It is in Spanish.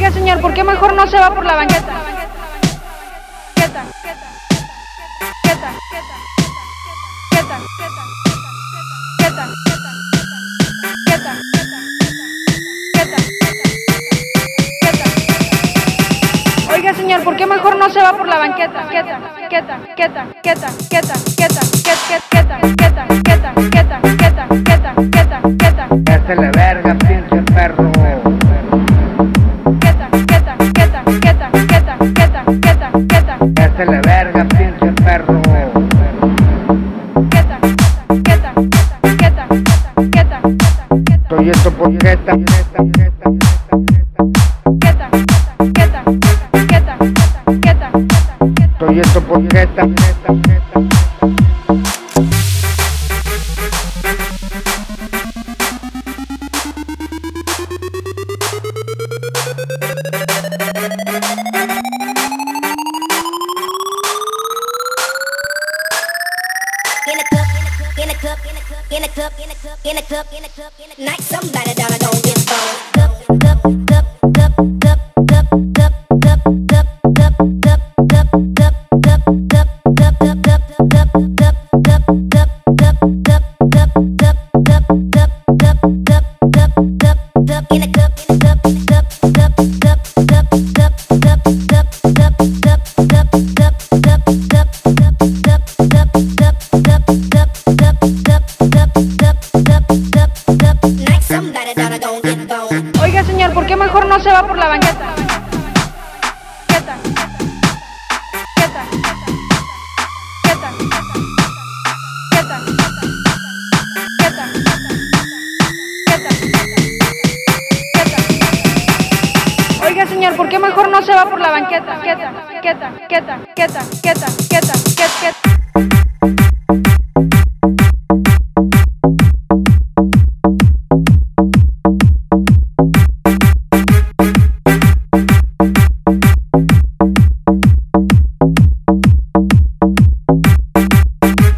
Oiga, señor, ¿por qué mejor no se va por la banqueta? Queta, queta, queta, queta, queta, queta, queta, queta, queta. Oiga, señor, ¿por qué mejor no se va por la banqueta? Queta, queta, queta, queta, queta, queta, queta, queta, queta, queta, Proyecto Porqueta. in a cup, in a cup, in a cup, in a cup, in a cup, in a cup, in a cup. Night somebody, darling, don't give a fuck. Cup, cup, cup. mejor no se va por la banqueta. Oiga, señor, ¿por qué mejor no se va por la Banqueta. you.